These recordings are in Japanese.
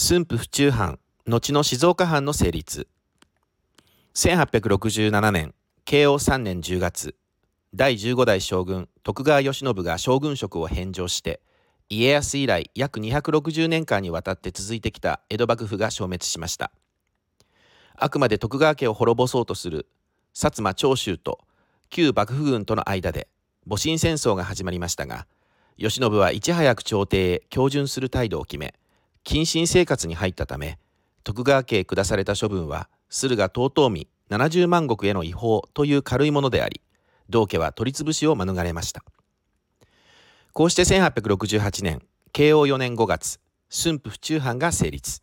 駿府府中藩後の静岡藩の成立。1867年慶応3年10月第15代将軍徳川慶喜が将軍職を返上して家康以来約260年間にわたって続いてきた江戸幕府が消滅しました。あくまで徳川家を滅ぼそうとする薩摩長州と旧幕府軍との間で戊辰戦争が始まりましたが慶喜はいち早く朝廷へ恭順する態度を決め謹慎生活に入ったため徳川家へ下された処分は駿河遠江70万石への違法という軽いものであり道家は取り潰しを免れました。こうして1868年慶応4年5月駿府府中藩が成立。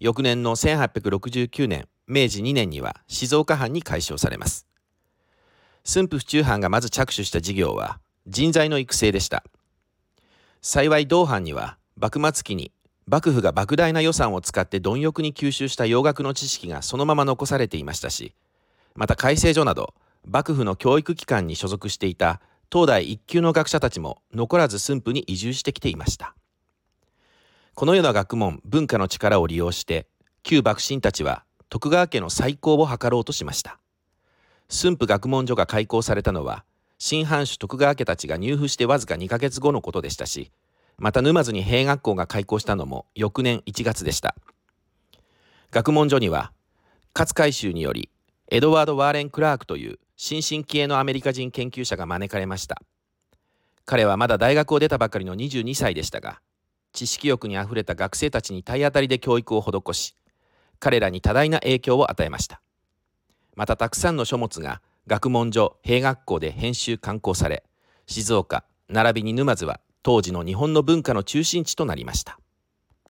翌年の1869年明治2年には静岡藩に改称されます。駿府府中藩がまず着手した事業は人材の育成でした。幸い同藩には幕末期に幕府が莫大な予算を使って貪欲に吸収した洋楽の知識がそのまま残されていましたしまた改正所など幕府の教育機関に所属していた東大一級の学者たちも残らず駿府に移住してきていました。このような学問文化の力を利用して旧幕臣たちは徳川家の再興を図ろうとしました。駿府学問所が開校されたのは新藩主徳川家たちが入府してわずか2ヶ月後のことでしたしまた沼津に兵学校が開校したのも翌年1月でした。学問所には勝海舟によりエドワード・ワーレン・クラークという新進気鋭のアメリカ人研究者が招かれました。彼はまだ大学を出たばかりの22歳でしたが知識欲にあふれた学生たちに体当たりで教育を施し彼らに多大な影響を与えました。またたくさんの書物が学問所兵学校で編集刊行され静岡並びに沼津は当時の日本の文化の中心地となりました。